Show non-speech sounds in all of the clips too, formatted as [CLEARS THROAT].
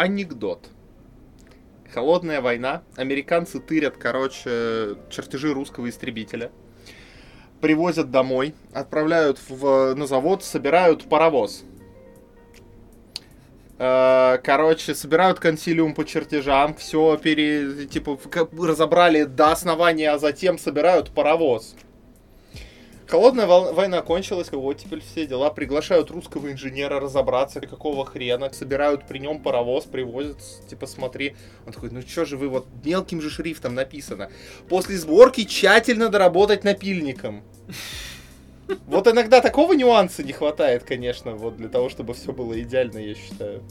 Анекдот. Холодная война. Американцы тырят, короче, чертежи русского истребителя. Привозят домой, отправляют в, на завод, собирают паровоз. Э, Короче, собирают консилиум по чертежам, все пере, типа, разобрали до основания, а затем собирают паровоз. Холодная война кончилась, вот теперь все дела. Приглашают русского инженера разобраться, какого хрена. Собирают при нем паровоз, привозят, типа, смотри. Он такой, ну что же вы, вот мелким же шрифтом написано. После сборки тщательно доработать напильником. Вот иногда такого нюанса не хватает, конечно, вот для того, чтобы все было идеально, я считаю.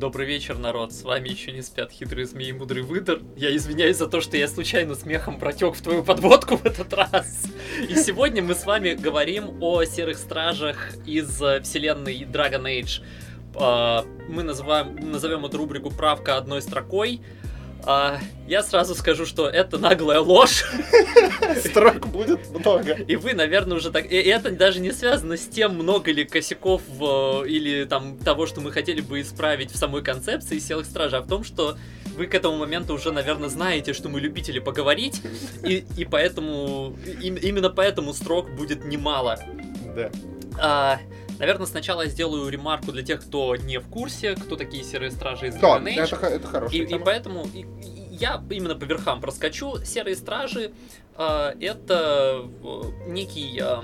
Добрый вечер, народ. С вами еще не спят хитрые змеи и мудрый выдор. Я извиняюсь за то, что я случайно смехом протек в твою подводку в этот раз. И сегодня мы с вами говорим о серых стражах из э, вселенной Dragon Age. А, Мы называем, назовем эту рубрику «Правка одной строкой». А, Я сразу скажу, что это наглая ложь. [LAUGHS] Строк будет много. И вы, наверное, уже так... И это даже не связано с тем, много ли косяков в- или там того, что мы хотели бы исправить в самой концепции Селых Стражей, а в том, что вы к этому моменту уже, наверное, знаете, что мы любители поговорить, и, и поэтому... им- именно поэтому строк будет немало. Да. А, наверное, сначала я сделаю ремарку для тех, кто не в курсе, кто такие Серые Стражи из Да, это, это хорошая И, и тема. поэтому и- и я именно по верхам проскочу. Серые стражи э, это некий, э,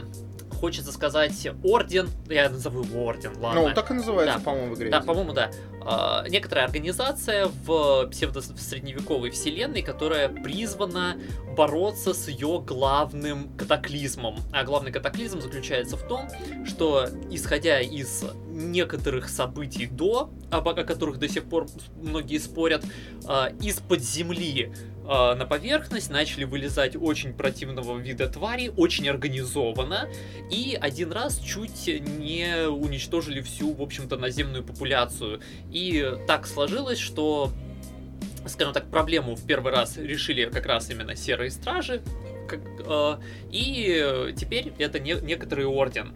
хочется сказать, орден. Я назову его орден, ладно. Ну, так и называется, Да. по-моему, в игре. Да, по-моему, да. А, некоторая организация в псевдо-средневековой вселенной, которая призвана бороться с ее главным катаклизмом. А главный катаклизм заключается в том, что, исходя из некоторых событий до, о которых до сих пор многие спорят, а, из-под земли а, на поверхность начали вылезать очень противного вида твари, очень организованно, и один раз чуть не уничтожили всю, в общем-то, наземную популяцию. И так сложилось, что, скажем так, проблему в первый раз решили как раз именно серые стражи, как, э, и теперь это не, некоторый орден.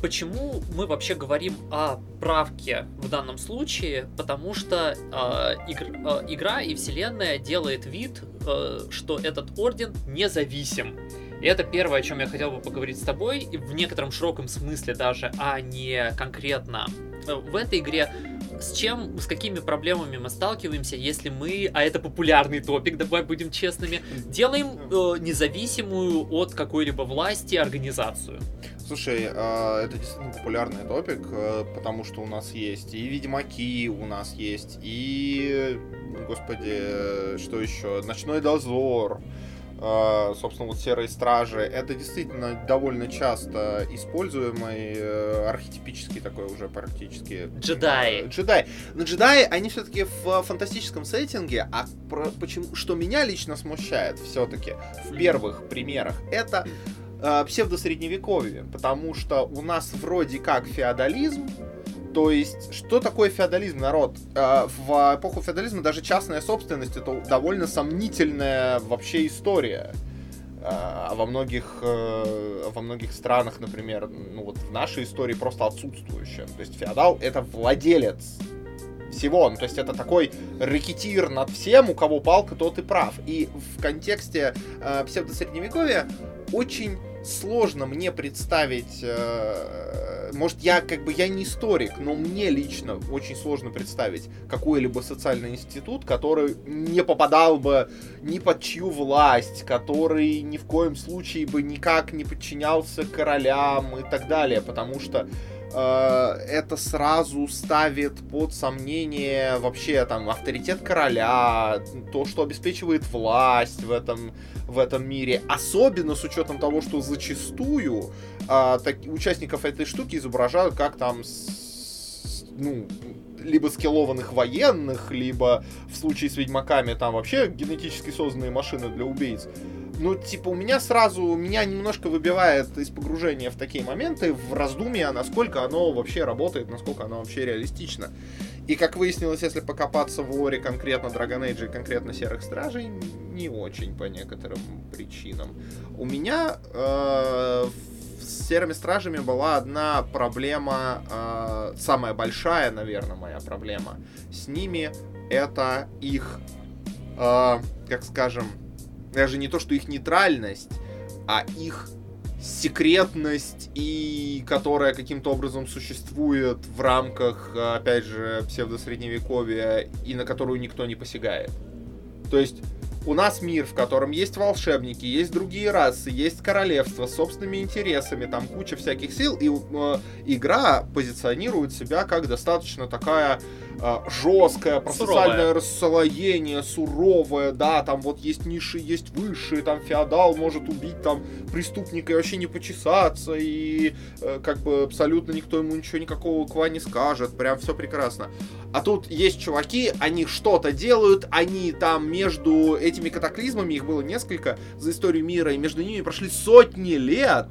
Почему мы вообще говорим о правке в данном случае? Потому что а, игр- а, игра и вселенная делает вид, э, что этот орден независим. И это первое, о чем я хотел бы поговорить с тобой, и в некотором широком смысле даже, а не конкретно. Э, В этой игре с чем, с какими проблемами мы сталкиваемся, если мы, а это популярный топик, давай будем честными, делаем э, независимую от какой-либо власти организацию. Слушай, э, это действительно популярный топик, э, потому что у нас есть и Ведьмаки, у нас есть и, господи, что еще, Ночной Дозор, собственно, вот Серые Стражи. Это действительно довольно часто используемый э, архетипический такой уже практически... Джедаи. э, Джедаи. Но джедаи, они все-таки в фантастическом сеттинге, а про- почему, что меня лично смущает все-таки в первых примерах, это э, псевдосредневековье, потому что у нас вроде как феодализм, то есть, что такое феодализм, народ? Э, В эпоху феодализма даже частная собственность это довольно сомнительная вообще история. Э, А во многих, э, во многих странах, например, ну вот в нашей истории просто отсутствующая. То есть феодал это владелец всего. Ну, то есть это такой рэкетир над всем, у кого палка, тот и прав. И в контексте э, псевдосредневековья очень сложно мне представить, э, может, я как бы я не историк, но мне лично очень сложно представить какой-либо социальный институт, который не попадал бы ни под чью власть, который ни в коем случае бы никак не подчинялся королям и так далее, потому что это сразу ставит под сомнение вообще там авторитет короля, то, что обеспечивает власть в этом, в этом мире. Особенно с учетом того, что зачастую а, так- участников этой штуки изображают как там с- ну, либо скиллованных военных, либо в случае с ведьмаками там вообще генетически созданные машины для убийц. Ну, типа, у меня сразу, меня немножко выбивает из погружения в такие моменты, в раздумья, насколько оно вообще работает, насколько оно вообще реалистично. И, как выяснилось, если покопаться в лоре конкретно Dragon Age и конкретно Серых Стражей, не очень по некоторым причинам. У меня э, с серыми стражами была одна проблема, э, самая большая, наверное, моя проблема с ними, это их, э, как скажем, даже не то, что их нейтральность, а их секретность и которая каким-то образом существует в рамках, опять же, псевдосредневековья и на которую никто не посягает. То есть у нас мир, в котором есть волшебники, есть другие расы, есть королевство с собственными интересами, там куча всяких сил, и э, игра позиционирует себя как достаточно такая э, жесткая, процессуальное расслоение, суровое, да, там вот есть ниши, есть высшие, там феодал может убить там преступника и вообще не почесаться, и э, как бы абсолютно никто ему ничего никакого ква не скажет, прям все прекрасно. А тут есть чуваки, они что-то делают, они там между этими катаклизмами, их было несколько за историю мира, и между ними прошли сотни лет.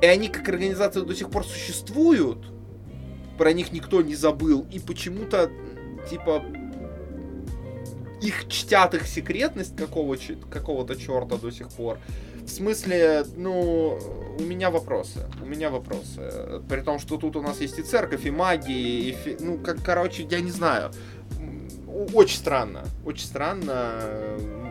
И они как организация до сих пор существуют. Про них никто не забыл. И почему-то, типа, их чтят их секретность какого, какого-то черта до сих пор. В смысле, ну, у меня вопросы. У меня вопросы. При том, что тут у нас есть и церковь, и магия, и... Фи... Ну, как, короче, я не знаю. Очень странно. Очень странно.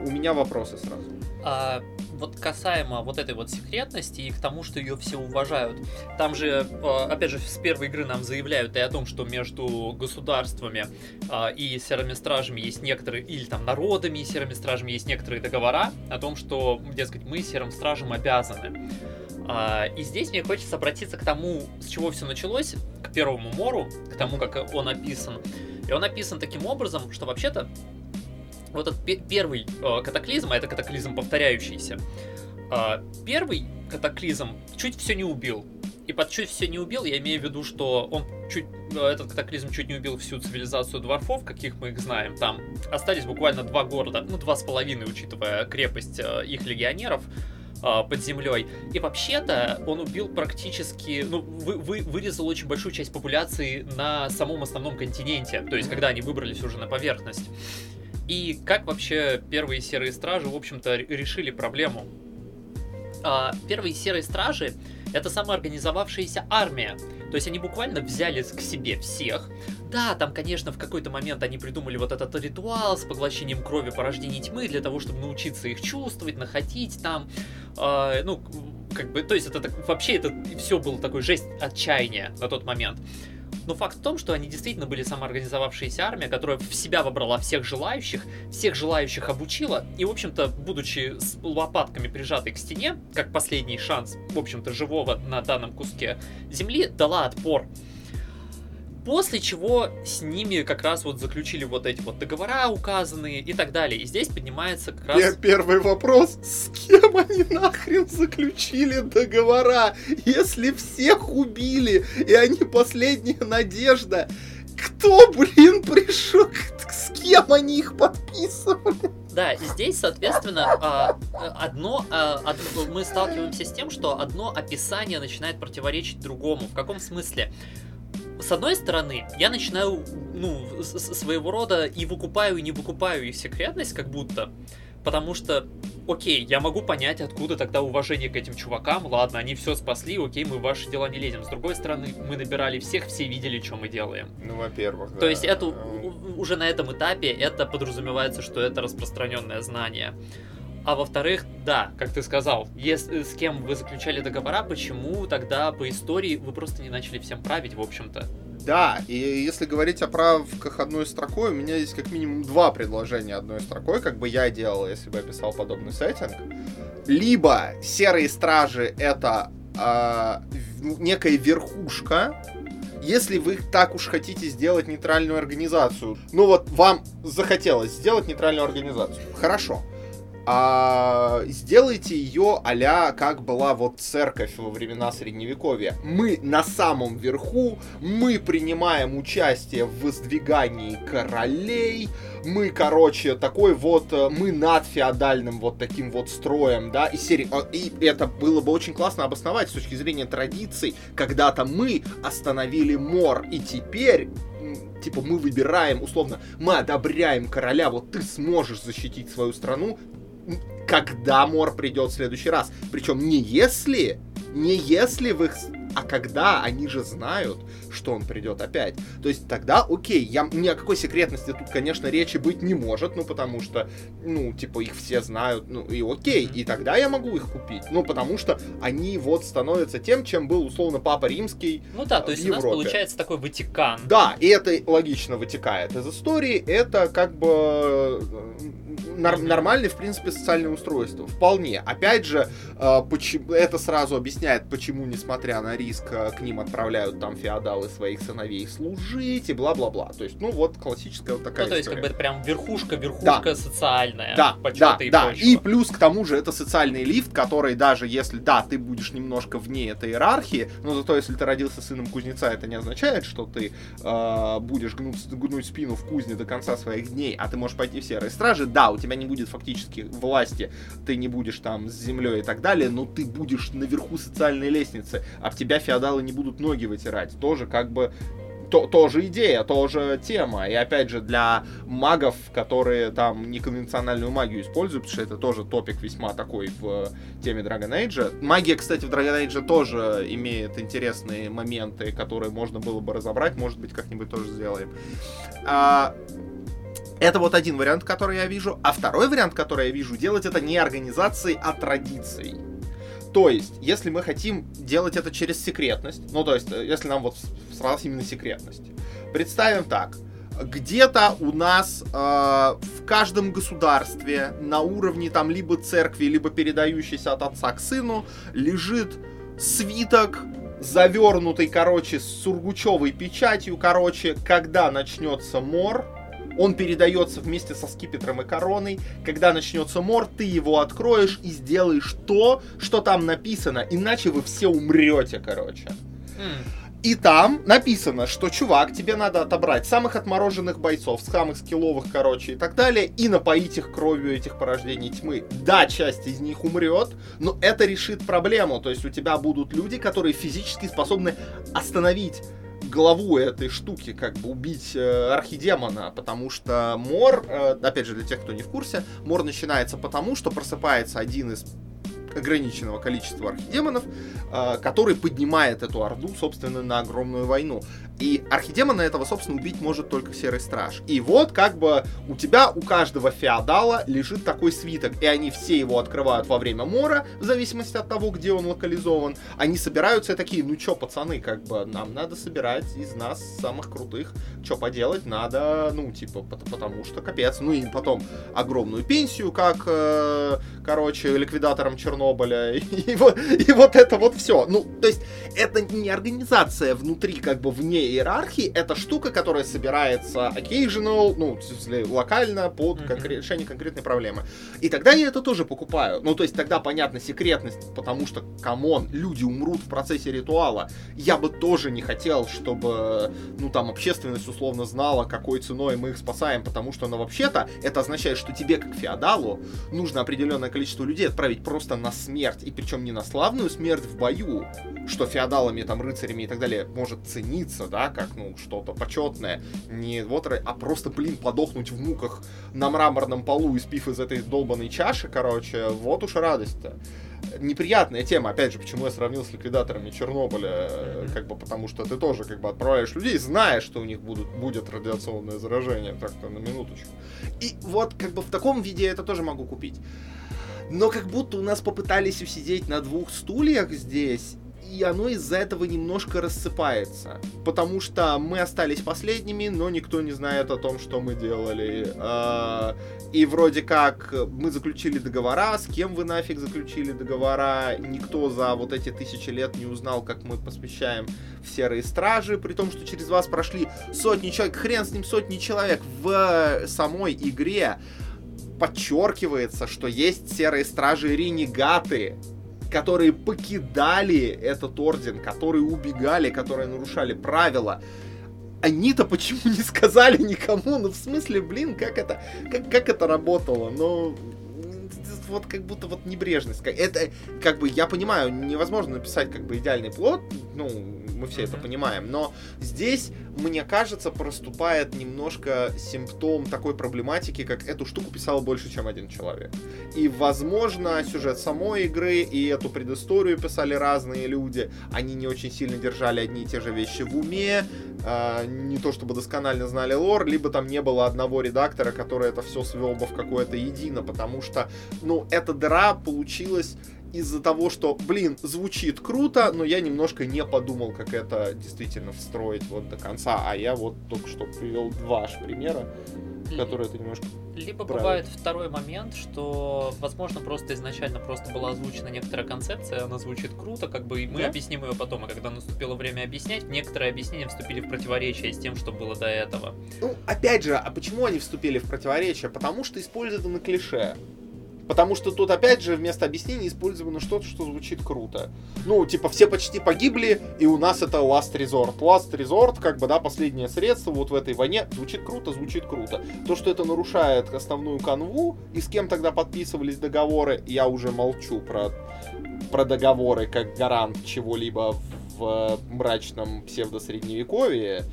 У меня вопросы сразу. А, вот касаемо вот этой вот секретности и к тому, что ее все уважают. Там же, а, опять же, с первой игры нам заявляют и о том, что между государствами а, и серыми стражами есть некоторые, или там народами и серыми стражами есть некоторые договора о том, что, дескать, мы серым стражам обязаны. А, и здесь мне хочется обратиться к тому, с чего все началось, к первому мору, к тому, как он описан. И он описан таким образом, что вообще-то вот этот первый э, катаклизм, а это катаклизм повторяющийся, э, первый катаклизм чуть все не убил. И под чуть все не убил, я имею в виду, что он чуть, э, этот катаклизм чуть не убил всю цивилизацию дворфов, каких мы их знаем. Там остались буквально два города, ну два с половиной, учитывая крепость э, их легионеров э, под землей. И вообще-то он убил практически, ну, вы, вы, вырезал очень большую часть популяции на самом основном континенте, то есть когда они выбрались уже на поверхность. И как вообще первые серые стражи, в общем-то, решили проблему? А, первые серые стражи это самоорганизовавшаяся армия. То есть они буквально взяли к себе всех. Да, там, конечно, в какой-то момент они придумали вот этот ритуал с поглощением крови порождений тьмы для того, чтобы научиться их чувствовать, находить там. Э, ну, как бы, то есть это так, вообще это все было такой жесть отчаяния на тот момент. Но факт в том, что они действительно были самоорганизовавшаяся армия, которая в себя вобрала всех желающих, всех желающих обучила, и, в общем-то, будучи с лопатками прижатой к стене, как последний шанс, в общем-то, живого на данном куске земли, дала отпор. После чего с ними как раз вот заключили вот эти вот договора указанные и так далее. И здесь поднимается как раз... Я первый вопрос. С кем они нахрен заключили договора? Если всех убили, и они последняя надежда, кто, блин, пришел? С кем они их подписывали? Да, и здесь, соответственно, а, одно, а, мы сталкиваемся с тем, что одно описание начинает противоречить другому. В каком смысле? С одной стороны, я начинаю, ну, своего рода и выкупаю, и не выкупаю их секретность, как будто. Потому что, окей, я могу понять, откуда тогда уважение к этим чувакам. Ладно, они все спасли, окей, мы в ваши дела не лезем. С другой стороны, мы набирали всех, все видели, что мы делаем. Ну, во-первых, да. То есть это уже на этом этапе это подразумевается, что это распространенное знание. А во-вторых, да, как ты сказал, если, с кем вы заключали договора, почему тогда по истории вы просто не начали всем править, в общем-то? Да, и если говорить о правках одной строкой, у меня есть как минимум два предложения одной строкой, как бы я делал, если бы я писал подобный сеттинг. Либо серые стражи это э, некая верхушка, если вы так уж хотите сделать нейтральную организацию, ну вот вам захотелось сделать нейтральную организацию, хорошо а сделайте ее а как была вот церковь во времена средневековья. Мы на самом верху, мы принимаем участие в воздвигании королей, мы, короче, такой вот, э, мы над феодальным вот таким вот строем, да, и, сери... А, и это было бы очень классно обосновать с точки зрения традиций, когда-то мы остановили мор, и теперь типа мы выбираем, условно, мы одобряем короля, вот ты сможешь защитить свою страну, когда Мор придет в следующий раз. Причем не если, Не если в их а когда они же знают, что он придет опять. То есть тогда, окей, я, ни о какой секретности тут, конечно, речи быть не может, ну, потому что, ну, типа, их все знают, ну, и окей, и тогда я могу их купить, ну, потому что они вот становятся тем, чем был, условно, Папа Римский Ну да, то в есть у нас получается такой Ватикан. Да, и это логично вытекает из истории. Это как бы э. Нормальное, в принципе, социальное устройство. Вполне. Опять же, э, почему, это сразу объясняет, почему, несмотря на риск, э, к ним отправляют там феодалы своих сыновей служить и бла-бла-бла. То есть, ну вот, классическая вот такая Ну, то есть, как история. бы это прям верхушка, верхушка социальная. Да, да, и да. прочего. И плюс к тому же это социальный лифт, который даже если, да, ты будешь немножко вне этой иерархии, но зато если ты родился сыном кузнеца, это не означает, что ты э, будешь гнуть, гнуть спину в кузне до конца своих дней, а ты можешь пойти в серые стражи. Да, у тебя не будет фактически власти, ты не будешь там с землей и так далее, но ты будешь наверху социальной лестницы, а в тебя феодалы не будут ноги вытирать. Тоже как бы то, тоже идея, тоже тема. И опять же, для магов, которые там неконвенциональную магию используют, потому что это тоже топик весьма такой в теме Dragon Age. Магия, кстати, в Dragon Age тоже имеет интересные моменты, которые можно было бы разобрать. Может быть, как-нибудь тоже сделаем. А, это вот один вариант, который я вижу. А второй вариант, который я вижу, делать это не организацией, а традицией. То есть, если мы хотим делать это через секретность, ну, то есть, э, если нам вот сразу именно секретность, представим так. Где-то у нас э, в каждом государстве на уровне там либо церкви, либо передающийся от отца к сыну лежит свиток, завернутый, короче, с сургучевой печатью, короче, когда начнется мор, он передается вместе со скипетром и короной. Когда начнется мор, ты его откроешь и сделаешь то, что там написано. Иначе вы все умрете, короче. М, И там написано, что, чувак, тебе надо отобрать самых отмороженных бойцов, самых скилловых, короче, и так далее, и напоить их кровью этих порождений тьмы. Да, часть из них умрет, но это решит проблему. То есть у тебя будут люди, которые физически способны остановить главу этой штуки, как бы убить э, архидемона, потому что мор, э, опять же, для тех, кто не в курсе, мор начинается потому, что просыпается один из ограниченного количества архидемонов, э, который поднимает эту орду, собственно, на огромную войну. И архидемона этого, собственно, убить может только Серый Страж. И вот, как бы, у тебя, у каждого феодала лежит такой свиток, и они все его открывают во время мора, в зависимости от того, где он локализован. Они собираются и такие, ну чё, пацаны, как бы, нам надо собирать из нас самых крутых. Чё поделать, надо, ну, типа, пот- потому что капец. Ну и потом огромную пенсию, как, э, короче, ликвидатором Чернобыля. [LAUGHS] И, вот, и вот это вот все. Ну, то есть, это не организация внутри, как бы, вне иерархии, это штука, которая собирается occasional, ну, локально под конкре- решение конкретной проблемы. И тогда я это тоже покупаю. Ну, то есть тогда, понятно, секретность, потому что, come on, люди умрут в процессе ритуала. Я бы тоже не хотел, чтобы, ну, там, общественность условно знала, какой ценой мы их спасаем, потому что, ну, вообще-то, это означает, что тебе, как феодалу, нужно определенное количество людей отправить просто на смерть, и причем не на славную смерть в бою, что феодалами, там, рыцарями и так далее может цениться, да, как, ну, что-то почетное, не вот, а просто, блин, подохнуть в муках на мраморном полу, испив из этой долбанной чаши, короче, вот уж радость-то. Неприятная тема, опять же, почему я сравнил с ликвидаторами Чернобыля, как бы потому что ты тоже как бы отправляешь людей, зная, что у них будут, будет радиационное заражение, так-то на минуточку. И вот как бы в таком виде я это тоже могу купить. Но как будто у нас попытались усидеть на двух стульях здесь, и оно из-за этого немножко рассыпается. Потому что мы остались последними, но никто не знает о том, что мы делали. А, И вроде как мы заключили договора, с кем вы нафиг заключили договора, никто за вот эти тысячи лет не узнал, как мы посвящаем в серые стражи, при том, что через вас прошли сотни человек, хрен с ним сотни человек в самой игре подчеркивается, что есть серые стражи ренегаты, которые покидали этот орден, которые убегали, которые нарушали правила. Они-то почему не сказали никому? Ну, в смысле, блин, как это, как, как это работало? Ну, вот как будто вот небрежность. Это, как бы, я понимаю, невозможно написать как бы идеальный плод, ну, мы все это понимаем. Но здесь, мне кажется, проступает немножко симптом такой проблематики, как эту штуку писал больше, чем один человек. И, возможно, сюжет самой игры и эту предысторию писали разные люди. Они не очень сильно держали одни и те же вещи в уме, э, не то чтобы досконально знали лор, либо там не было одного редактора, который это все свел бы в какое-то едино, потому что, ну, эта дыра получилась из-за того, что, блин, звучит круто, но я немножко не подумал, как это действительно встроить вот до конца. А я вот только что привел два аж примера, которые это немножко либо правит. бывает второй момент, что, возможно, просто изначально просто была озвучена некоторая концепция, она звучит круто, как бы и мы да? объясним ее потом, а когда наступило время объяснять, некоторые объяснения вступили в противоречие с тем, что было до этого. Ну, опять же, а почему они вступили в противоречие? Потому что использованы клише. Потому что тут опять же вместо объяснений использовано что-то, что звучит круто. Ну, типа, все почти погибли, и у нас это last resort. Last resort, как бы, да, последнее средство вот в этой войне. Звучит круто, звучит круто. То, что это нарушает основную канву, и с кем тогда подписывались договоры, я уже молчу про, про договоры как гарант чего-либо в мрачном псевдосредневековье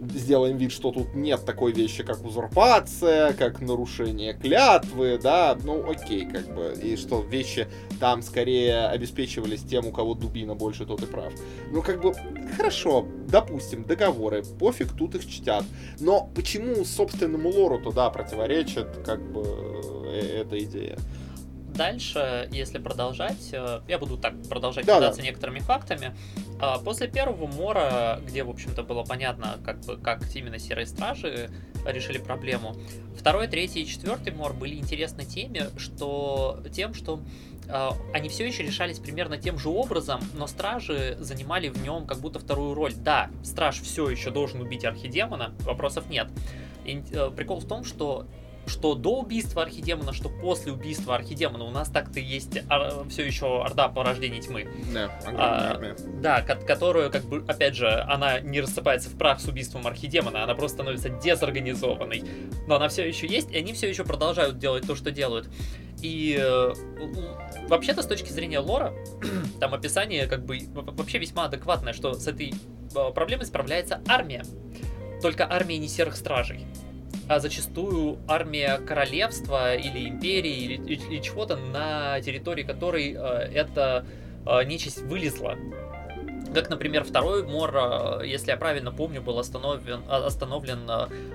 сделаем вид, что тут нет такой вещи, как узурпация, как нарушение клятвы, да, ну окей, как бы, и что вещи там скорее обеспечивались тем, у кого дубина больше, тот и прав. Ну, как бы, хорошо, допустим, договоры, пофиг, тут их чтят. Но почему собственному лору туда противоречит, как бы, э, эта идея? Дальше, если продолжать, э, я буду так продолжать да, кидаться да. некоторыми фактами. А, после первого мора, где, в общем-то, было понятно, как бы, как именно серые стражи решили проблему, второй, третий и четвертый мор были интересны теми, что тем, что э, они все еще решались примерно тем же образом, но стражи занимали в нем как будто вторую роль. Да, страж все еще должен убить архидемона, вопросов нет. И, э, прикол в том, что что до убийства архидемона, что после убийства архидемона у нас так-то есть а, все еще орда порождения тьмы. Да, а, Да, ко- которую, как бы, опять же, она не рассыпается в прах с убийством архидемона, она просто становится дезорганизованной. Но она все еще есть, и они все еще продолжают делать то, что делают. И э, вообще-то, с точки зрения лора, [CLEARS THROAT] там описание как бы вообще весьма адекватное, что с этой э, проблемой справляется армия. Только армия не серых стражей а зачастую армия королевства или империи или, или чего-то, на территории которой э, эта э, нечисть вылезла. Как, например, второй мор, э, если я правильно помню, был остановлен, э, остановлен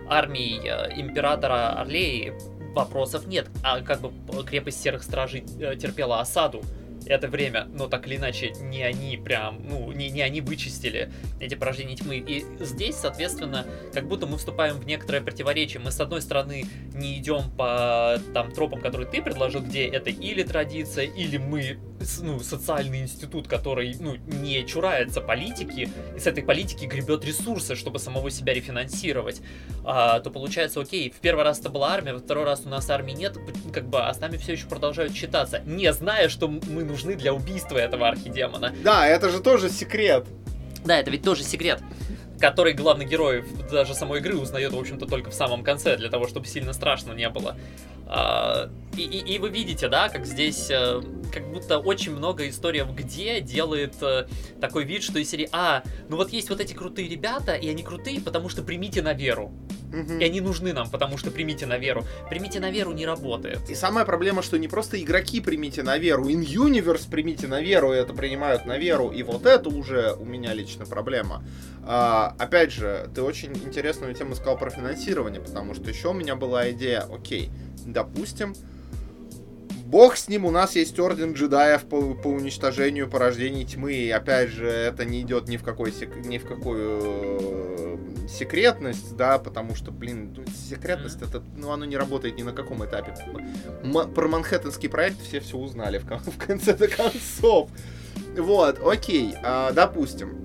армией императора Орлеи. Вопросов нет. А как бы крепость серых стражей терпела осаду это время, но так или иначе, не они прям, ну, не, не они вычистили эти порождения тьмы. И здесь, соответственно, как будто мы вступаем в некоторое противоречие. Мы, с одной стороны, не идем по там тропам, которые ты предложил, где это или традиция, или мы, ну, социальный институт, который, ну, не чурается политики, и с этой политики гребет ресурсы, чтобы самого себя рефинансировать, а, то получается, окей, в первый раз это была армия, во второй раз у нас армии нет, как бы, а с нами все еще продолжают считаться, не зная, что мы нужны для убийства этого архидемона. Да, это же тоже секрет. Да, это ведь тоже секрет который главный герой даже самой игры узнает, в общем-то, только в самом конце, для того, чтобы сильно страшно не было. А, и, и, и вы видите, да, как здесь э, как будто очень много историй в где делает э, такой вид, что из серии А, ну вот есть вот эти крутые ребята, и они крутые, потому что примите на веру. Угу. И они нужны нам, потому что примите на веру. Примите на веру не работает. И самая проблема, что не просто игроки примите на веру, in universe примите на веру, и это принимают на веру. И вот это уже у меня лично проблема. А, опять же, ты очень интересную тему сказал про финансирование, потому что еще у меня была идея, окей, допустим, Бог с ним, у нас есть орден джедаев по, по уничтожению порождений тьмы. И опять же, это не идет ни в какой сек, ни в какую э, секретность, да, потому что, блин, ну, секретность это, ну, оно не работает ни на каком этапе. М- про Манхэттенский проект все все узнали в, в конце-то концов. Вот, окей, а, допустим.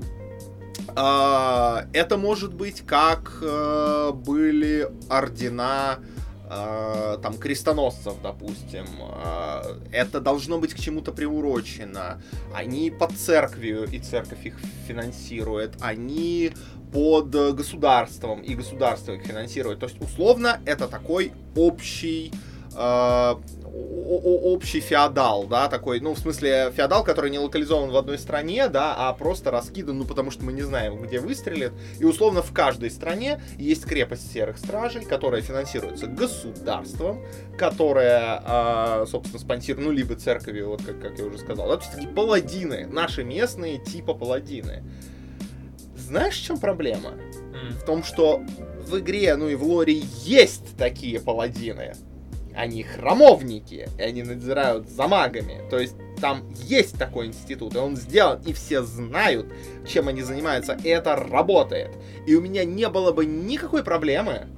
А, это может быть как а, были ордена э, там крестоносцев, допустим, э, это должно быть к чему-то приурочено. Они под церковью, и церковь их финансирует. Они под государством, и государство их финансирует. То есть, условно, это такой общий э, общий феодал, да, такой, ну, в смысле, феодал, который не локализован в одной стране, да, а просто раскидан, ну, потому что мы не знаем, где выстрелит. И, условно, в каждой стране есть крепость серых стражей, которая финансируется государством, которая, э, собственно, спонсирует, ну, либо церковью, вот как, как я уже сказал. Да, то есть такие паладины, наши местные типа паладины. Знаешь, в чем проблема? В том, что в игре, ну и в лоре есть такие паладины они храмовники, и они надзирают за магами. То есть там есть такой институт, и он сделан, и все знают, чем они занимаются, и это работает. И у меня не было бы никакой проблемы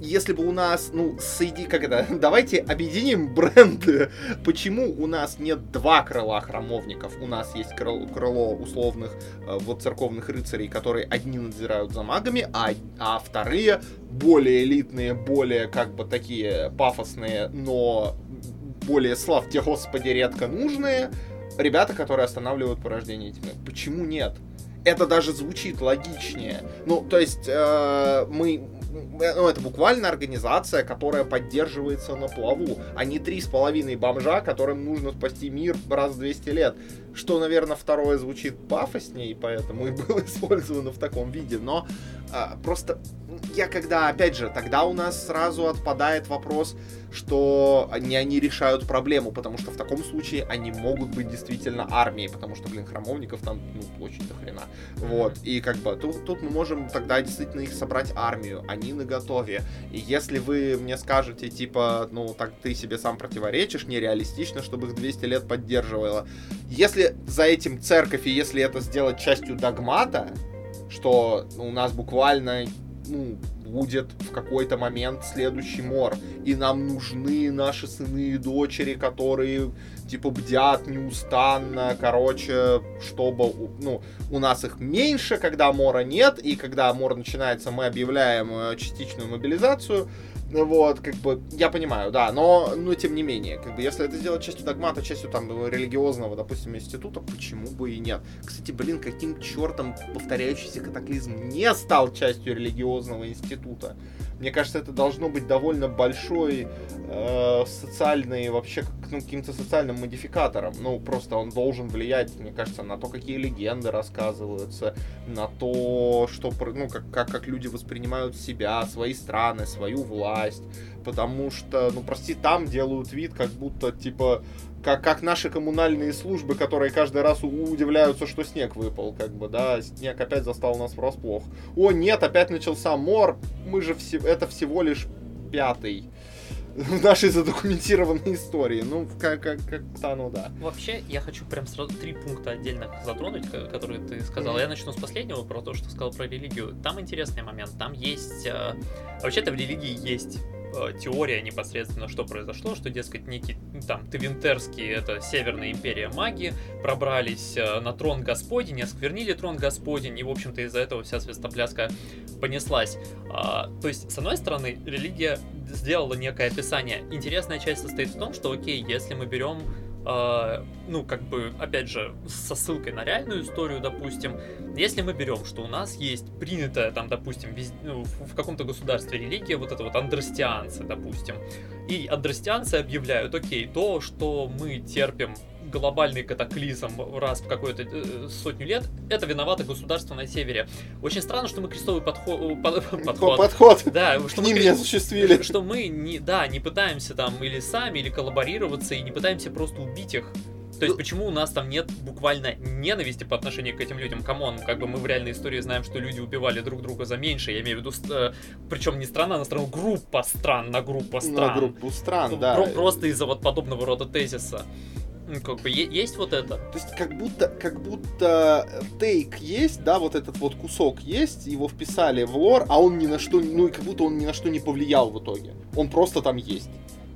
если бы у нас, ну, соеди, как это, [LAUGHS] давайте объединим бренды. Почему у нас нет два крыла храмовников? У нас есть крыло, крыло условных э, вот церковных рыцарей, которые одни надзирают за магами, а, а вторые более элитные, более как бы такие пафосные, но более, славьте господи, редко нужные ребята, которые останавливают порождение тьмы. Почему нет? это даже звучит логичнее. Ну, то есть э, мы ну, это буквально организация, которая поддерживается на плаву, а не три с половиной бомжа, которым нужно спасти мир раз в 200 лет. Что, наверное, второе звучит пафоснее, поэтому и было использовано в таком виде. Но а, просто я когда, опять же, тогда у нас сразу отпадает вопрос, что не они решают проблему, потому что в таком случае они могут быть действительно армией, потому что, блин, храмовников там, ну, очень до хрена. Вот, и как бы тут, тут мы можем тогда действительно их собрать армию, они на готове. И если вы мне скажете, типа, ну, так ты себе сам противоречишь, нереалистично, чтобы их 200 лет поддерживало. Если за этим церковь, и если это сделать частью догмата, что у нас буквально ну, будет в какой-то момент следующий мор. И нам нужны наши сыны и дочери, которые, типа, бдят неустанно, короче, чтобы, ну, у нас их меньше, когда мора нет, и когда мор начинается, мы объявляем э, частичную мобилизацию, вот, как бы, я понимаю, да, но, но тем не менее, как бы, если это сделать частью догмата, частью там религиозного, допустим, института, почему бы и нет? Кстати, блин, каким чертом повторяющийся катаклизм не стал частью религиозного института? Мне кажется, это должно быть довольно большой э, социальный, вообще, ну, каким-то социальным модификатором. Ну, просто он должен влиять, мне кажется, на то, какие легенды рассказываются, на то, что, ну, как, как, как люди воспринимают себя, свои страны, свою власть. Потому что, ну, прости, там делают вид, как будто, типа, как, как наши коммунальные службы, которые каждый раз удивляются, что снег выпал, как бы, да, снег опять застал нас врасплох. О, нет, опять начался мор, мы же все, это всего лишь пятый в нашей задокументированной истории. Ну, как, как, как-то ну да. Вообще, я хочу прям сразу три пункта отдельно затронуть, которые ты сказал. Mm-hmm. Я начну с последнего, про то, что сказал про религию. Там интересный момент. Там есть... Э, вообще-то в религии есть теория непосредственно, что произошло, что, дескать, некий, ну, там, Твинтерский, это Северная Империя Маги, пробрались э, на трон Господень, осквернили трон Господень, и, в общем-то, из-за этого вся свистопляска понеслась. А, то есть, с одной стороны, религия сделала некое описание. Интересная часть состоит в том, что, окей, если мы берем Uh, ну, как бы, опять же, со ссылкой на реальную историю, допустим, если мы берем, что у нас есть принятая, там, допустим, вез... ну, в каком-то государстве религия, вот это вот андростианцы, допустим, и андрастианцы объявляют, окей, то, что мы терпим глобальный катаклизм раз в какую-то э, сотню лет, это виновато государство на севере. Очень странно, что мы крестовый подход... Э, под, подход, подход. Да, что мы, не осуществили. Что мы, не, да, не пытаемся там или сами, или коллаборироваться, и не пытаемся просто убить их. То есть, почему у нас там нет буквально ненависти по отношению к этим людям? Come on, как бы мы в реальной истории знаем, что люди убивали друг друга за меньше. Я имею в виду, э, причем не страна на страну, группа стран на группу стран. На группу стран, ну, да. Про- просто из-за вот подобного рода тезиса. Как бы есть вот это. То есть как будто, как будто тейк есть, да, вот этот вот кусок есть, его вписали в лор, а он ни на что, ну и как будто он ни на что не повлиял в итоге. Он просто там есть.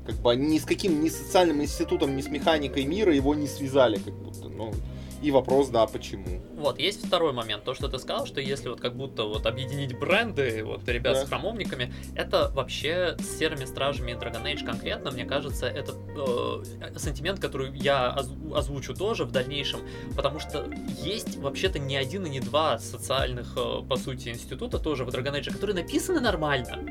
Как бы ни с каким, ни социальным институтом, ни с механикой мира его не связали, как будто, ну... И вопрос, да, почему. Вот, есть второй момент, то, что ты сказал, что если вот как будто вот объединить бренды, вот ребят да. с хромовниками, это вообще с серыми стражами Dragon Age конкретно, мне кажется, это э, сентимент, который я озвучу тоже в дальнейшем, потому что есть вообще-то не один и не два социальных, э, по сути, института тоже в Dragon Age, которые написаны нормально.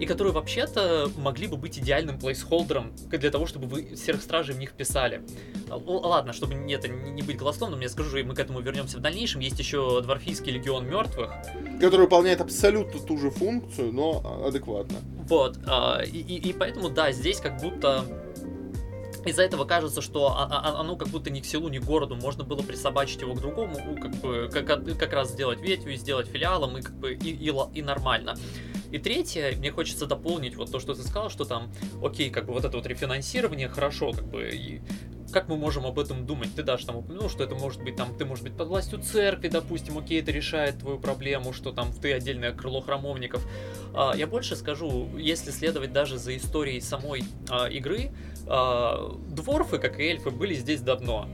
и которые вообще-то могли бы быть идеальным плейсхолдером для того, чтобы вы серых стражей в них писали. Ладно, чтобы это не быть голословным, я скажу, и мы к этому вернемся в дальнейшем. Есть еще Дворфийский легион мертвых. Который выполняет абсолютно ту же функцию, но адекватно. Вот, а, и, и, и поэтому, да, здесь как будто из-за этого кажется, что оно как будто ни к селу, ни к городу. Можно было присобачить его к другому, как бы как, как раз сделать ветвью, сделать филиалом и как бы и, и, и нормально. И третье, мне хочется дополнить вот то, что ты сказал, что там, окей, как бы вот это вот рефинансирование хорошо, как бы и как мы можем об этом думать? Ты даже там упомянул, что это может быть там, ты может быть под властью церкви, допустим, окей, это решает твою проблему, что там ты отдельное крыло храмовников. А, я больше скажу, если следовать даже за историей самой а, игры, а, дворфы, как и эльфы, были здесь давно.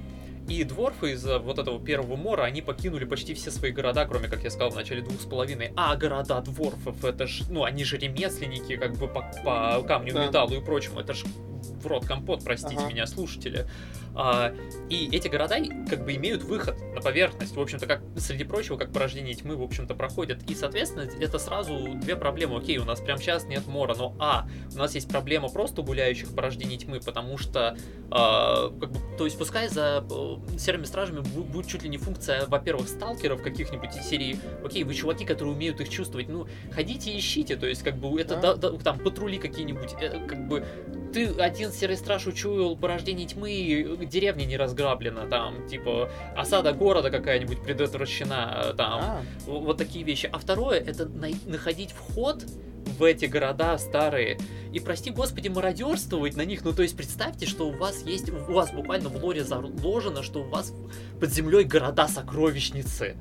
И дворфы из вот этого первого мора, они покинули почти все свои города, кроме, как я сказал, в начале двух с половиной. А города дворфов, это ж, ну, они же ремесленники, как бы по, по камню, да. металлу и прочему. Это ж в рот компот, простите ага. меня, слушатели. А, и эти города как бы имеют выход на поверхность, в общем-то, как среди прочего, как порождение тьмы, в общем-то, проходят. И, соответственно, это сразу две проблемы. Окей, у нас прямо сейчас нет мора, но а, у нас есть проблема просто гуляющих порождений тьмы, потому что, а, как бы, то есть, пускай за э, серыми стражами будет чуть ли не функция, во-первых, сталкеров каких-нибудь из серии, окей, вы чуваки, которые умеют их чувствовать, ну, ходите ищите, то есть, как бы, это, да. Да, да, там, патрули какие-нибудь, э, как бы, ты один серый страж учуял порождение тьмы, деревня не разграблена, там, типа, осада города какая-нибудь предотвращена, э, там, а. вот такие вещи. А второе, это находить вход в эти города старые и, прости господи, мародерствовать на них. Ну, то есть, представьте, что у вас есть, у вас буквально в лоре заложено, что у вас под землей города-сокровищницы.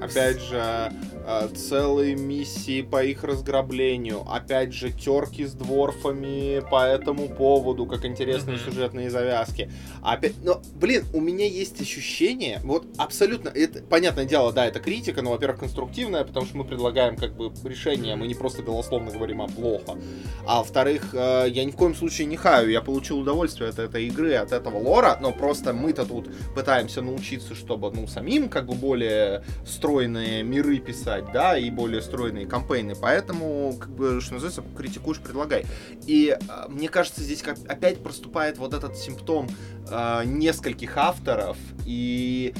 Опять же, э, целые миссии по их разграблению. Опять же, терки с дворфами по этому поводу, как интересные mm-hmm. сюжетные завязки. Опять, но, блин, у меня есть ощущение, вот абсолютно, это, понятное дело, да, это критика, но, во-первых, конструктивная, потому что мы предлагаем как бы решение, мы не просто голословно говорим, а плохо. А во-вторых, э, я ни в коем случае не хаю, я получил удовольствие от этой игры, от этого лора, но просто мы-то тут пытаемся научиться, чтобы, ну, самим как бы более строго стройные миры писать, да, и более стройные кампейны. Поэтому, как бы, что называется, критикуешь, предлагай. И э, мне кажется, здесь как, опять проступает вот этот симптом э, нескольких авторов и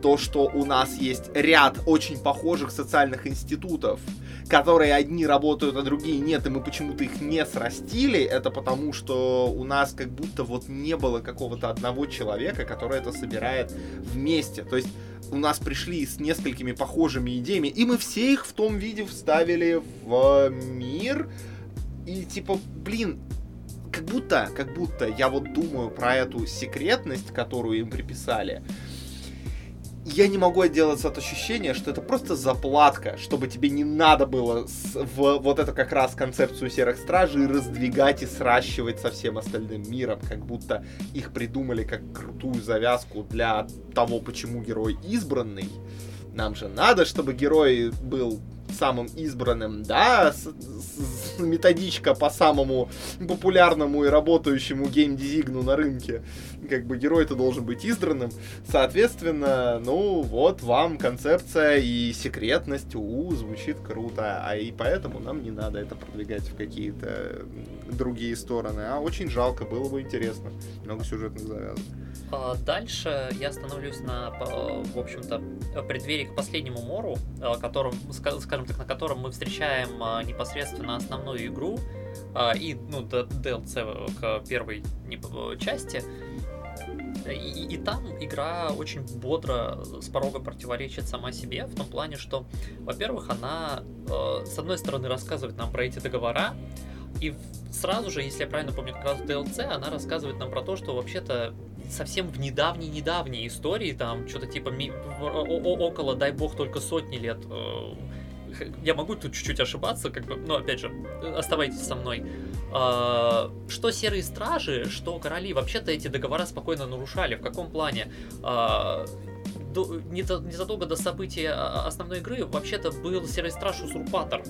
то, что у нас есть ряд очень похожих социальных институтов, которые одни работают, а другие нет, и мы почему-то их не срастили, это потому, что у нас как будто вот не было какого-то одного человека, который это собирает вместе. То есть у нас пришли с несколькими похожими идеями, и мы все их в том виде вставили в мир. И типа, блин, как будто, как будто я вот думаю про эту секретность, которую им приписали я не могу отделаться от ощущения, что это просто заплатка, чтобы тебе не надо было с, в вот эту как раз концепцию серых стражей раздвигать и сращивать со всем остальным миром, как будто их придумали как крутую завязку для того, почему герой избранный. Нам же надо, чтобы герой был самым избранным, да, с, с, методичка по самому популярному и работающему геймдизигну на рынке. Как бы герой-то должен быть избранным. Соответственно, ну вот вам концепция и секретность, у, звучит круто, а и поэтому нам не надо это продвигать в какие-то другие стороны. А очень жалко, было бы интересно. Много сюжетных завязок. А, дальше я становлюсь на, в общем-то, преддверии к последнему мору, а, которым, скажем так, на котором мы встречаем а, непосредственно основную игру и ну, DLC к первой части. И, и там игра очень бодро с порога противоречит сама себе, в том плане, что, во-первых, она, с одной стороны, рассказывает нам про эти договора, и сразу же, если я правильно помню, как раз в DLC, она рассказывает нам про то, что вообще-то совсем в недавней-недавней истории, там что-то типа ми- около, дай бог, только сотни лет. Э, я могу тут чуть-чуть ошибаться, как бы, но опять же, оставайтесь со мной. А, что серые стражи, что короли, вообще-то эти договора спокойно нарушали. В каком плане? А, до, незадолго до события а, основной игры вообще-то был серый страж узурпатор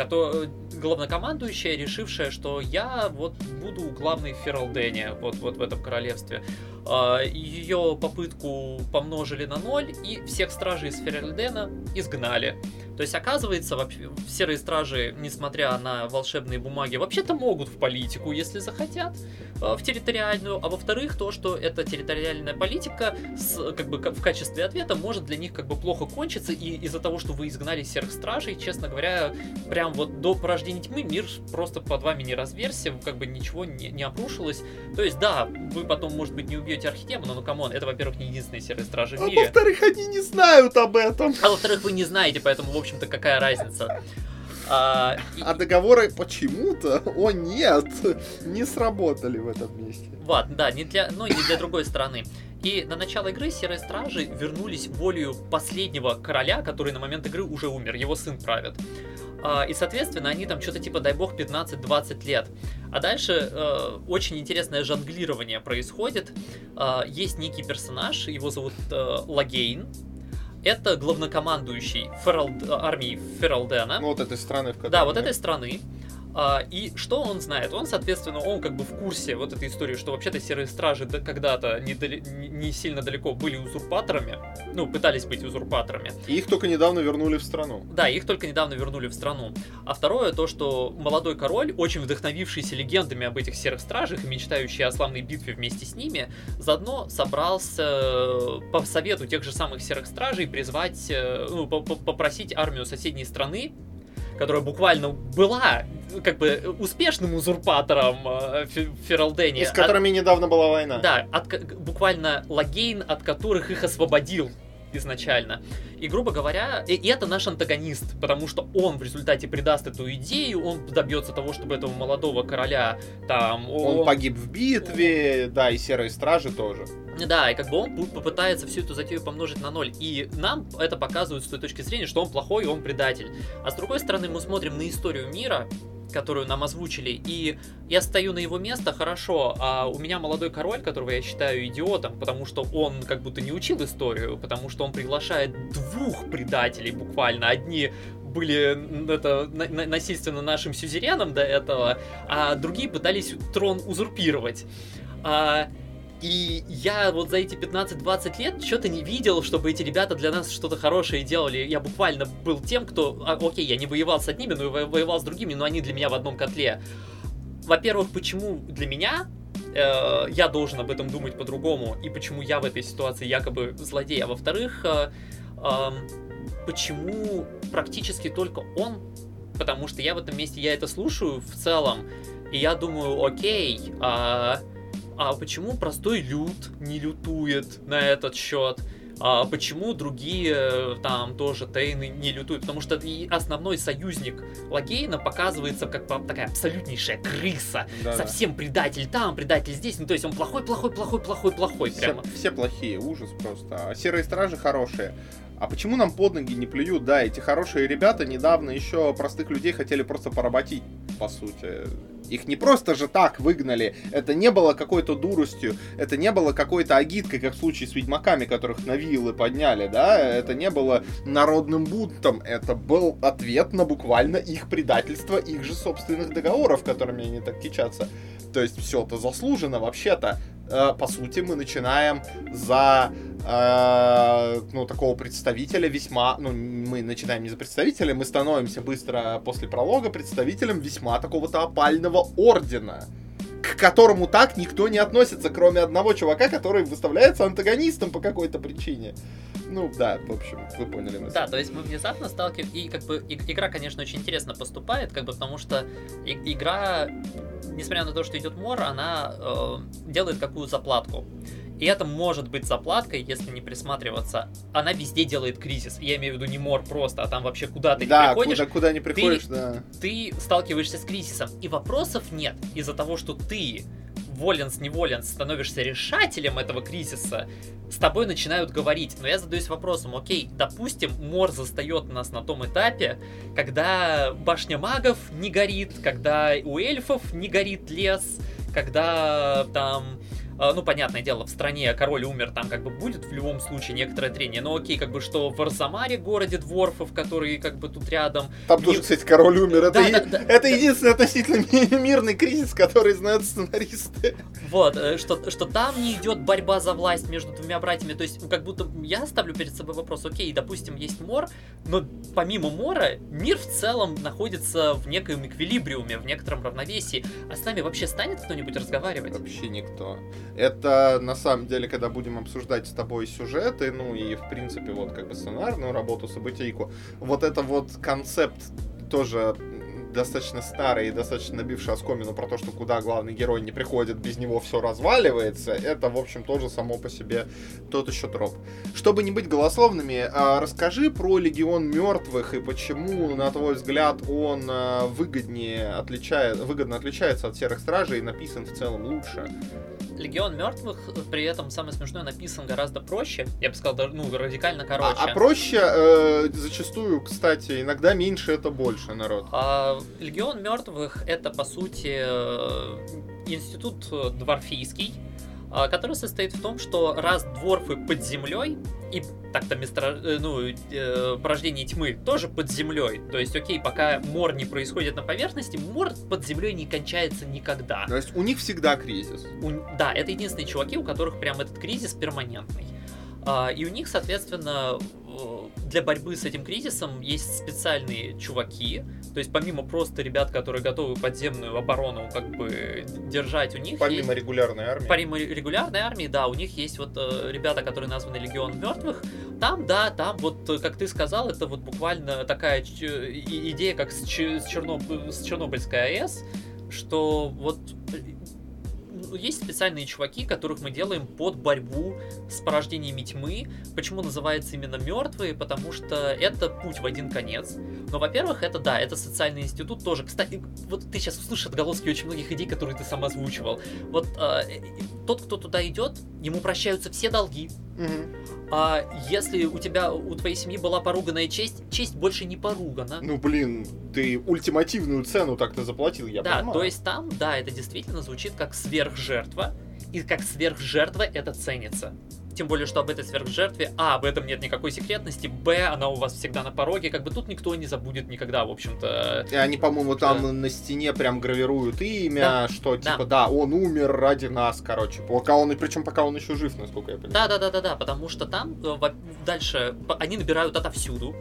который, главнокомандующая, решившая, что я вот буду главной в Фералдене, вот, вот в этом королевстве. А, Ее попытку помножили на ноль, и всех стражей из Феральдена изгнали. То есть, оказывается, вообще, серые стражи, несмотря на волшебные бумаги, вообще-то могут в политику, если захотят, а, в территориальную. А во-вторых, то, что эта территориальная политика с, как бы, в качестве ответа может для них как бы плохо кончиться, и из-за того, что вы изгнали серых стражей, честно говоря, прям вот до порождения тьмы мир просто под вами не разверся, как бы ничего не, не обрушилось. То есть, да, вы потом, может быть, не убьете архидемона, но come on, это, во-первых, не единственные серые стражи в А мире. во-вторых, они не знают об этом. А во-вторых, вы не знаете, поэтому, в общем-то, какая разница? А, и- А договоры почему-то, о нет, не сработали в этом месте. Вот, да, не для, ну, не для другой стороны. И на начало игры Серые Стражи вернулись волею последнего короля, который на момент игры уже умер, его сын правит. А, И, соответственно, они там что-то типа, дай бог, 15-20 лет. А дальше э, очень интересное жонглирование происходит. А, есть некий персонаж, его зовут э, Лагейн. Это главнокомандующий Фералд- армии Фералдена. Ну, вот этой страны, в которой... Да, вот этой страны. А, и что он знает? Он, соответственно, он как бы в курсе вот этой истории, что вообще-то серые стражи да- когда-то не, дали- не- сильно далеко были узурпаторами, ну, пытались быть узурпаторами. И их только недавно вернули в страну. Да, их только недавно вернули в страну. А второе, то, что молодой король, очень вдохновившийся легендами об этих серых стражах и мечтающий о славной битве вместе с ними, заодно собрался э, по совету тех же самых серых стражей призвать, э, ну, по- по- попросить армию соседней страны, которая буквально была как бы успешным узурпатором э, Фе- в Фералдене. И с которыми недавно была война. Да, от, буквально лагейн, от которых их освободил изначально. И, грубо говоря, и, и это наш антагонист, потому что он в результате придаст эту идею, он добьется того, чтобы этого молодого короля там... Он погиб в битве, да, и серые стражи тоже. Да, и как бы он попытается всю эту затею помножить на ноль. И нам это показывает с той точки зрения, что он плохой и он предатель. А с другой стороны, мы смотрим на историю мира, которую нам озвучили, и я стою на его место, хорошо, а у меня молодой король, которого я считаю идиотом, потому что он как будто не учил историю, потому что он приглашает двух предателей буквально. Одни были это, на- на- насильственно нашим сюзереном до этого, а другие пытались трон узурпировать. А, и я вот за эти 15-20 лет что-то не видел, чтобы эти ребята для нас что-то хорошее делали. Я буквально был тем, кто... а, окей, я не воевал с одними, но во- воевал с другими, но они для меня в одном котле. Во-первых, почему для меня э, я должен об этом думать по-другому, и почему я в этой ситуации якобы злодей, а во-вторых, э, эм, почему практически только он, потому что я в этом месте, я это слушаю в целом, и я думаю, окей, а, а почему простой люд не лютует на этот счет? А почему другие э, там тоже Тейны не лютуют? Потому что и основной союзник Лагейна показывается как такая абсолютнейшая крыса. Да, да. Совсем предатель там, предатель здесь. Ну, то есть он плохой, плохой, плохой, плохой, плохой Все, прямо. все плохие, ужас просто. А серые стражи хорошие. А почему нам под ноги не плюют? Да, эти хорошие ребята недавно еще простых людей хотели просто поработить, по сути. Их не просто же так выгнали. Это не было какой-то дуростью. Это не было какой-то агиткой, как в случае с ведьмаками, которых на вилы подняли, да? Это не было народным бунтом. Это был ответ на буквально их предательство, их же собственных договоров, которыми они так кичатся. То есть все это заслужено вообще-то. Э, по сути, мы начинаем за э, ну, такого представителя весьма, ну, мы начинаем не за представителя, мы становимся быстро после пролога представителем весьма такого-то опального ордена, к которому так никто не относится, кроме одного чувака, который выставляется антагонистом по какой-то причине. Ну, да, в общем, вы поняли нас. Да, то есть мы внезапно сталкиваемся, и как бы и- игра, конечно, очень интересно поступает, как бы потому что и- игра, несмотря на то, что идет мор, она э, делает какую заплатку. И это может быть заплаткой, если не присматриваться. Она везде делает кризис. Я имею в виду не мор просто, а там вообще куда ты Да, приходишь, куда, куда не приходишь, да. ты сталкиваешься с кризисом, и вопросов нет из-за того, что ты волен с неволен становишься решателем этого кризиса, с тобой начинают говорить. Но я задаюсь вопросом, окей, допустим, Мор застает нас на том этапе, когда башня магов не горит, когда у эльфов не горит лес, когда там ну, понятное дело, в стране король умер, там как бы будет в любом случае некоторое трение. Но окей, как бы что в Арзамаре, городе дворфов, который как бы тут рядом. Там тоже, и- кстати, король умер. Это, Да, е- да, да. это единственный относительно ми- мирный кризис, который знают сценаристы. Вот, э, что, что там не идет борьба за власть между двумя братьями. То есть, как будто я ставлю перед собой вопрос, окей, допустим, есть мор, но помимо мора, мир в целом находится в некоем эквилибриуме, в некотором равновесии. А с нами вообще станет кто-нибудь разговаривать? Вообще никто. Это на самом деле, когда будем обсуждать с тобой сюжеты, ну и в принципе вот как бы сценарную работу, событийку, вот это вот концепт тоже достаточно старый и достаточно набивший оскомину про то, что куда главный герой не приходит, без него все разваливается, это, в общем, тоже само по себе тот еще троп. Чтобы не быть голословными, а, расскажи про Легион Мертвых и почему, на твой взгляд, он а, выгоднее отличает, выгодно отличается от Серых Стражей и написан в целом лучше. Легион мертвых, при этом самое смешное, написан гораздо проще. Я бы сказал, ну, радикально А, короче. а проще э, зачастую, кстати, иногда меньше это больше народ. А, Легион мертвых это по сути э, институт э, дворфийский, а, который состоит в том, что раз дворфы под землей и так-то место, э, ну, э, порождение тьмы тоже под землей. То есть, окей, пока мор не происходит на поверхности, мор под землей не кончается никогда. То есть у них всегда кризис. У- да, это единственные чуваки, у которых прям этот кризис перманентный. А, и у них, соответственно, э, для борьбы с этим кризисом есть специальные чуваки. То есть помимо просто ребят, которые готовы подземную оборону как бы держать, у них Помимо есть... регулярной армии. Помимо регулярной армии, да, у них есть вот э, ребята, которые названы Легион мертвых. Там, да, там вот, э, как ты сказал, это вот буквально такая и- идея, как с, Черноб- с Чернобыльской АЭС, что вот э, есть специальные чуваки, которых мы делаем под борьбу с порождениями тьмы. Почему называется именно мертвые? Потому что это путь в один конец. Но, во-первых, это да, это социальный институт тоже. Кстати, вот ты сейчас услышишь отголоски очень многих идей, которые ты сам озвучивал. Вот э, э, тот, кто туда идет, ему прощаются все долги. А если у тебя, у твоей семьи была поруганная честь, честь больше не поругана. Ну блин, ты ультимативную цену так-то заплатил, я да, понимаю. то есть там, да, это действительно звучит как сверхжертва, и как сверхжертва это ценится. Тем более, что об этой сверхжертве, а, об этом нет никакой секретности, б, она у вас всегда на пороге, как бы тут никто не забудет никогда, в общем-то. И они, по-моему, там Да. на стене прям гравируют имя, что Да. типа, да. он умер ради нас, короче. Пока он, причем пока он еще жив, насколько я понимаю. Да, да, да, да, да, потому что там э, дальше они набирают отовсюду.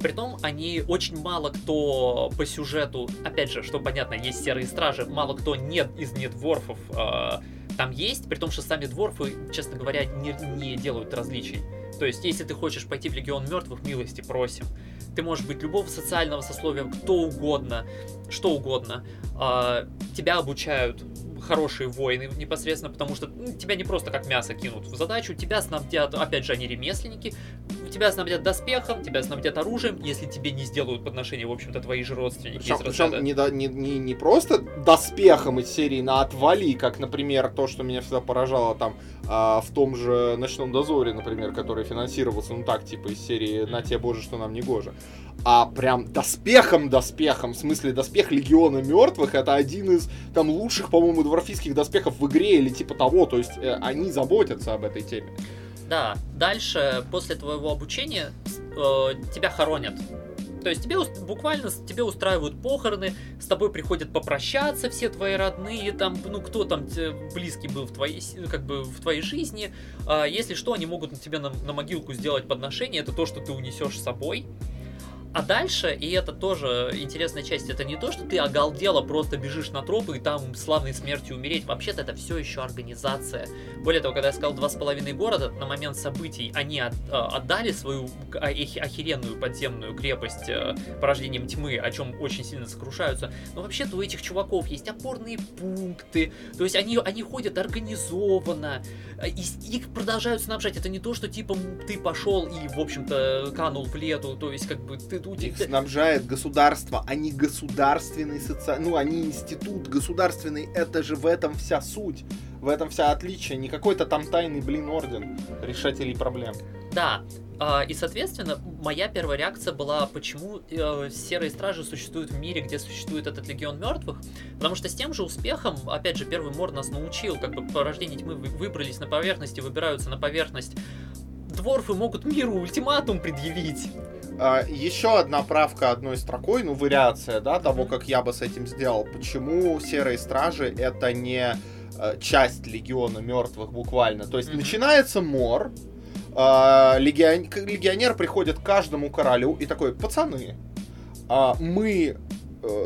Притом они очень мало кто по сюжету, опять же, что понятно, есть серые стражи, мало кто нет из недворфов э, там есть, при том, что сами дворфы, честно говоря, не, не делают различий. То есть, если ты хочешь пойти в Легион Мертвых, милости просим. Ты можешь быть любого социального сословия, кто угодно, что угодно. А, тебя обучают хорошие воины непосредственно, потому что ну, тебя не просто как мясо кинут в задачу, тебя снабдят, опять же, они ремесленники, тебя снабдят доспехом, тебя снабдят оружием, если тебе не сделают подношение, в общем-то, твои же родственники Причем, разряда- не, не, не, не просто доспехом из серии на отвали, как, например, то, что меня всегда поражало там а, в том же Ночном Дозоре, например, который финансировался, ну так, типа из серии «На тебе, Боже, что нам не гоже». А прям доспехом-доспехом, в смысле доспех Легиона Мертвых, это один из там лучших, по-моему, дворфийских доспехов в игре или типа того, то есть э, они заботятся об этой теме. Да, дальше, после твоего обучения, э, тебя хоронят. То есть тебе буквально тебе устраивают похороны, с тобой приходят попрощаться все твои родные, там, ну кто там близкий был в твоей, как бы в твоей жизни. А, если что, они могут на тебе на, на могилку сделать подношение, это то, что ты унесешь с собой. А дальше, и это тоже интересная часть, это не то, что ты оголдело просто бежишь на тропы и там славной смертью умереть. Вообще-то это все еще организация. Более того, когда я сказал два с половиной города, на момент событий они от- э, отдали свою а- охеренную подземную крепость э, порождением тьмы, о чем очень сильно сокрушаются. Но вообще-то у этих чуваков есть опорные пункты, то есть они, они ходят организованно, и их продолжают снабжать. Это не то, что типа ты пошел и, в общем-то, канул в лету, то есть как бы ты... у Их тебя- снабжает государство, они государственный социальный, ну они институт государственный, это же в этом вся суть, в этом вся отличие, не какой-то там тайный, блин, орден решателей проблем. Да, а, и, соответственно, моя первая реакция была, почему э, серые стражи существуют в мире, где существует этот легион мертвых. Потому что с тем же успехом, опять же, первый мор нас научил, как бы порождение тьмы выбрались на поверхность и выбираются на поверхность. Дворфы могут миру ультиматум предъявить. А, еще одна правка одной строкой, ну, вариация, да, того, как я бы с этим сделал. Почему серые стражи это не э, часть легиона мертвых буквально. То есть mm-hmm. начинается мор, а, легион... легионер приходит к каждому королю и такой, пацаны, а, мы Э,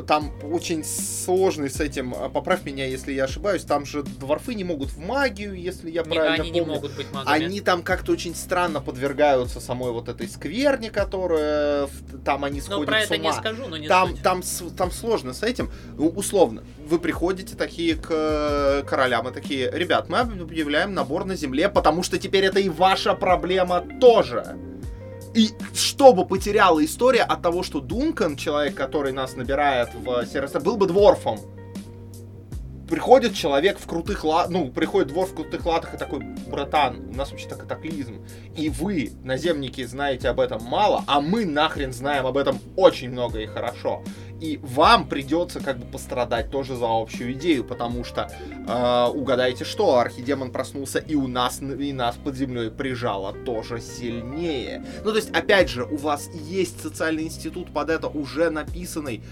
там очень сложный с этим, а, поправь меня, если я ошибаюсь, там же дворфы не могут в магию, если я не, правильно они помню. не могут быть магами. Они там как-то очень странно подвергаются самой вот этой скверне, которая там они сходят ну, про с это ума. не скажу, но не там, суть. там, там сложно с этим. Ну, условно, вы приходите такие к э, королям и такие, ребят, мы объявляем набор на земле, потому что теперь это и ваша проблема тоже. И что бы потеряла история от того, что Дункан, человек, который нас набирает в сервисе, был бы дворфом приходит человек в крутых латах, ну, приходит двор в крутых латах и такой, братан, у нас вообще-то катаклизм. И вы, наземники, знаете об этом мало, а мы нахрен знаем об этом очень много и хорошо. И вам придется как бы пострадать тоже за общую идею, потому что э, угадайте что, архидемон проснулся и у нас, и нас под землей прижало тоже сильнее. Ну, то есть, опять же, у вас есть социальный институт под это уже написанный,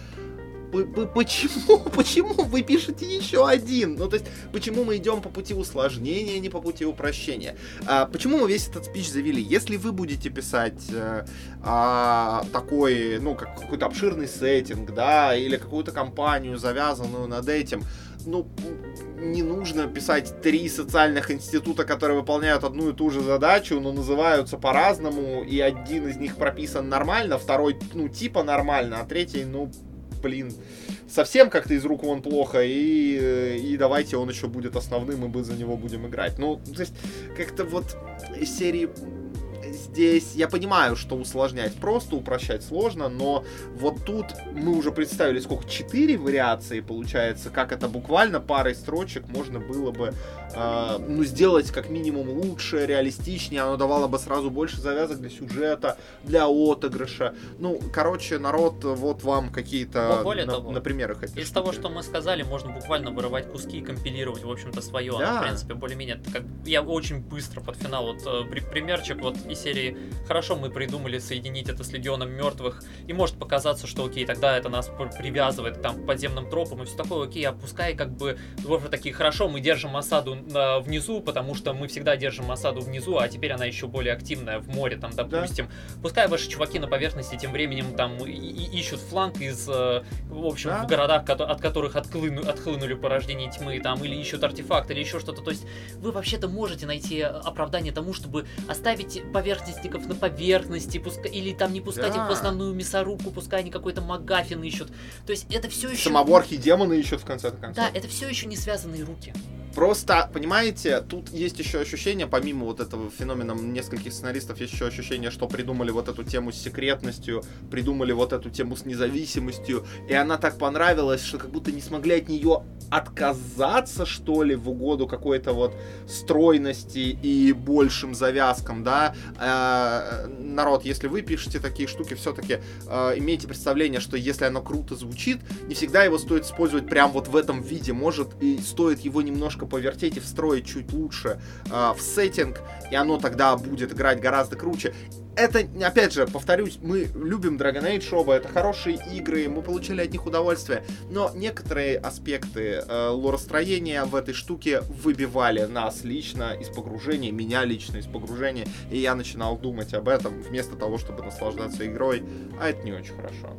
почему, [LAUGHS] почему вы пишете еще один? Ну, то есть, почему мы идем по пути усложнения, а не по пути упрощения? А, почему мы весь этот спич завели? Если вы будете писать э, а, такой, ну, как какой-то обширный сеттинг, да, или какую-то компанию, завязанную над этим, ну, не нужно писать три социальных института, которые выполняют одну и ту же задачу, но называются по-разному, и один из них прописан нормально, второй, ну, типа нормально, а третий, ну, блин, совсем как-то из рук вон плохо, и, и давайте он еще будет основным, и мы за него будем играть. Ну, то есть, как-то вот из серии здесь я понимаю, что усложнять просто, упрощать сложно, но вот тут мы уже представили, сколько, четыре вариации получается, как это буквально парой строчек можно было бы, э, ну, сделать как минимум лучше, реалистичнее, оно давало бы сразу больше завязок для сюжета, для отыгрыша. Ну, короче, народ, вот вам какие-то более на, того, на примерах. Из штуки. того, что мы сказали, можно буквально вырывать куски и компилировать, в общем-то, свое. Да. Оно, в принципе, более-менее, как я очень быстро под финал, вот э, примерчик вот из серии «Хорошо, мы придумали соединить это с Легионом Мертвых», и может показаться, что окей, тогда это нас привязывает там к подземным тропам и все такое, окей, опускай как бы дворфы такие «Хорошо, мы держим осаду э, внизу, потому что мы всегда держим осаду внизу, а теперь она еще более активная в море, там, допустим. Да. Пускай ваши чуваки на поверхности тем временем там и, и ищут фланг из, э, в общем, да. в городах, от которых отхлыну, отхлынули порождение тьмы, там, или ищут артефакт, или еще что-то. То есть вы вообще-то можете найти оправдание тому, чтобы оставить поверхность охотников на поверхности, пускай, или там не пускать да. их в основную мясорубку, пускай они какой-то магафин ищут. То есть это все еще... Самого архидемона ищут в конце концов. Да, это все еще не связанные руки. Просто, понимаете, тут есть еще ощущение, помимо вот этого феномена нескольких сценаристов, есть еще ощущение, что придумали вот эту тему с секретностью, придумали вот эту тему с независимостью, и она так понравилась, что как будто не смогли от нее отказаться, что ли, в угоду какой-то вот стройности и большим завязкам, да. Э, народ, если вы пишете такие штуки, все-таки э, имейте представление, что если оно круто звучит, не всегда его стоит использовать прям вот в этом виде, может и стоит его немножко немножко повертеть и встроить чуть лучше э, в сеттинг, и оно тогда будет играть гораздо круче. Это, опять же, повторюсь, мы любим Dragon Age шоба, это хорошие игры, мы получили от них удовольствие, но некоторые аспекты э, лоростроения в этой штуке выбивали нас лично из погружения, меня лично из погружения, и я начинал думать об этом вместо того, чтобы наслаждаться игрой, а это не очень хорошо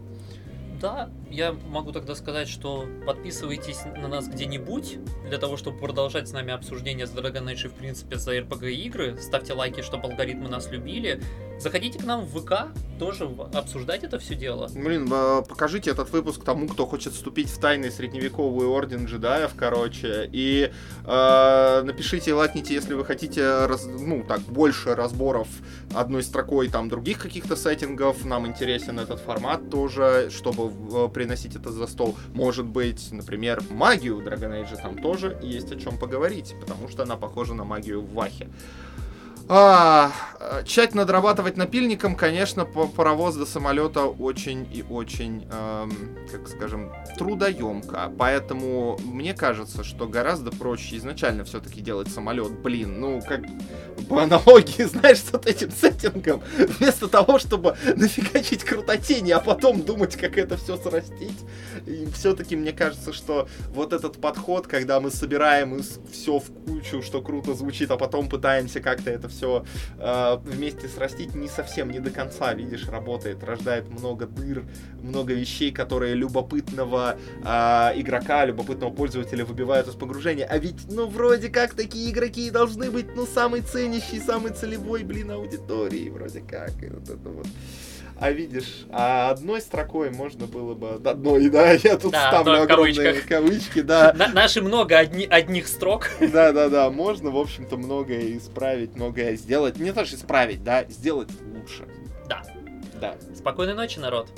да, я могу тогда сказать, что подписывайтесь на нас где-нибудь, для того, чтобы продолжать с нами обсуждение с Dragon Age и, в принципе, за RPG игры. Ставьте лайки, чтобы алгоритмы нас любили. Заходите к нам в ВК, тоже обсуждать это все дело. Блин, покажите этот выпуск тому, кто хочет вступить в тайный средневековый орден джедаев, короче. И э, напишите лайкните, если вы хотите, раз, ну, так, больше разборов одной строкой там других каких-то сеттингов. Нам интересен этот формат тоже, чтобы приносить это за стол. Может быть, например, магию Dragon Age там тоже есть о чем поговорить, потому что она похожа на магию в Вахе. А, тщательно дорабатывать напильником, конечно, по паровоз до самолета очень и очень, эм, как скажем, трудоемко. Поэтому мне кажется, что гораздо проще изначально все-таки делать самолет. Блин, ну как по аналогии, [LAUGHS] знаешь, с вот этим сеттингом, вместо того, чтобы нафигачить крутотени, а потом думать, как это все срастить. Все-таки мне кажется, что вот этот подход, когда мы собираем все в кучу, что круто звучит, а потом пытаемся как-то это все э, вместе срастить, не совсем, не до конца, видишь, работает. Рождает много дыр, много вещей, которые любопытного э, игрока, любопытного пользователя выбивают из погружения. А ведь, ну, вроде как такие игроки должны быть, ну, самый ценящий, самый целевой, блин, аудитории, вроде как. И вот это вот. А видишь, а одной строкой можно было бы... Одной, да, [LAUGHS] я тут да, ставлю огромные кавычки, да. [LAUGHS] На, наши много одни, одних строк. [LAUGHS] Да-да-да, можно, в общем-то, многое исправить, многое сделать. Не то, что исправить, да, сделать лучше. Да. Да. Спокойной ночи, народ.